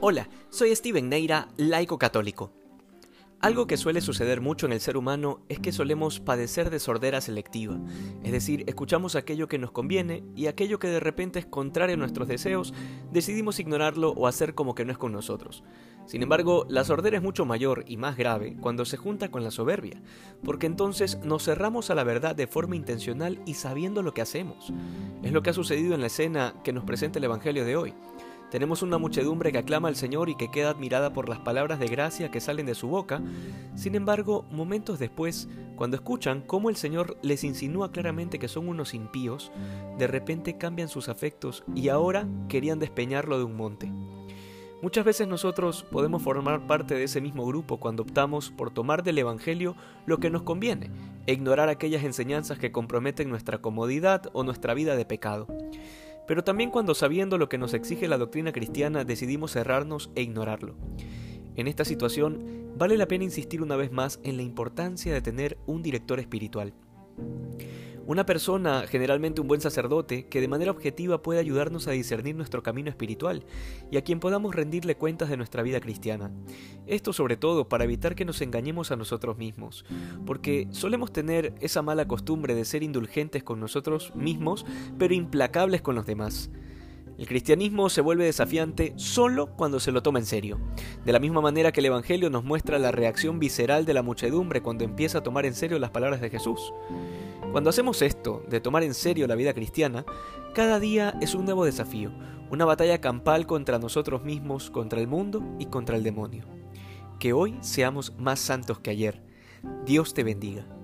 Hola, soy Steven Neira, laico católico. Algo que suele suceder mucho en el ser humano es que solemos padecer de sordera selectiva, es decir, escuchamos aquello que nos conviene y aquello que de repente es contrario a nuestros deseos, decidimos ignorarlo o hacer como que no es con nosotros. Sin embargo, la sordera es mucho mayor y más grave cuando se junta con la soberbia, porque entonces nos cerramos a la verdad de forma intencional y sabiendo lo que hacemos. Es lo que ha sucedido en la escena que nos presenta el Evangelio de hoy. Tenemos una muchedumbre que aclama al Señor y que queda admirada por las palabras de gracia que salen de su boca. Sin embargo, momentos después, cuando escuchan cómo el Señor les insinúa claramente que son unos impíos, de repente cambian sus afectos y ahora querían despeñarlo de un monte. Muchas veces nosotros podemos formar parte de ese mismo grupo cuando optamos por tomar del Evangelio lo que nos conviene e ignorar aquellas enseñanzas que comprometen nuestra comodidad o nuestra vida de pecado pero también cuando sabiendo lo que nos exige la doctrina cristiana decidimos cerrarnos e ignorarlo. En esta situación vale la pena insistir una vez más en la importancia de tener un director espiritual. Una persona, generalmente un buen sacerdote, que de manera objetiva puede ayudarnos a discernir nuestro camino espiritual y a quien podamos rendirle cuentas de nuestra vida cristiana. Esto sobre todo para evitar que nos engañemos a nosotros mismos, porque solemos tener esa mala costumbre de ser indulgentes con nosotros mismos, pero implacables con los demás. El cristianismo se vuelve desafiante solo cuando se lo toma en serio. De la misma manera que el Evangelio nos muestra la reacción visceral de la muchedumbre cuando empieza a tomar en serio las palabras de Jesús. Cuando hacemos esto, de tomar en serio la vida cristiana, cada día es un nuevo desafío, una batalla campal contra nosotros mismos, contra el mundo y contra el demonio. Que hoy seamos más santos que ayer. Dios te bendiga.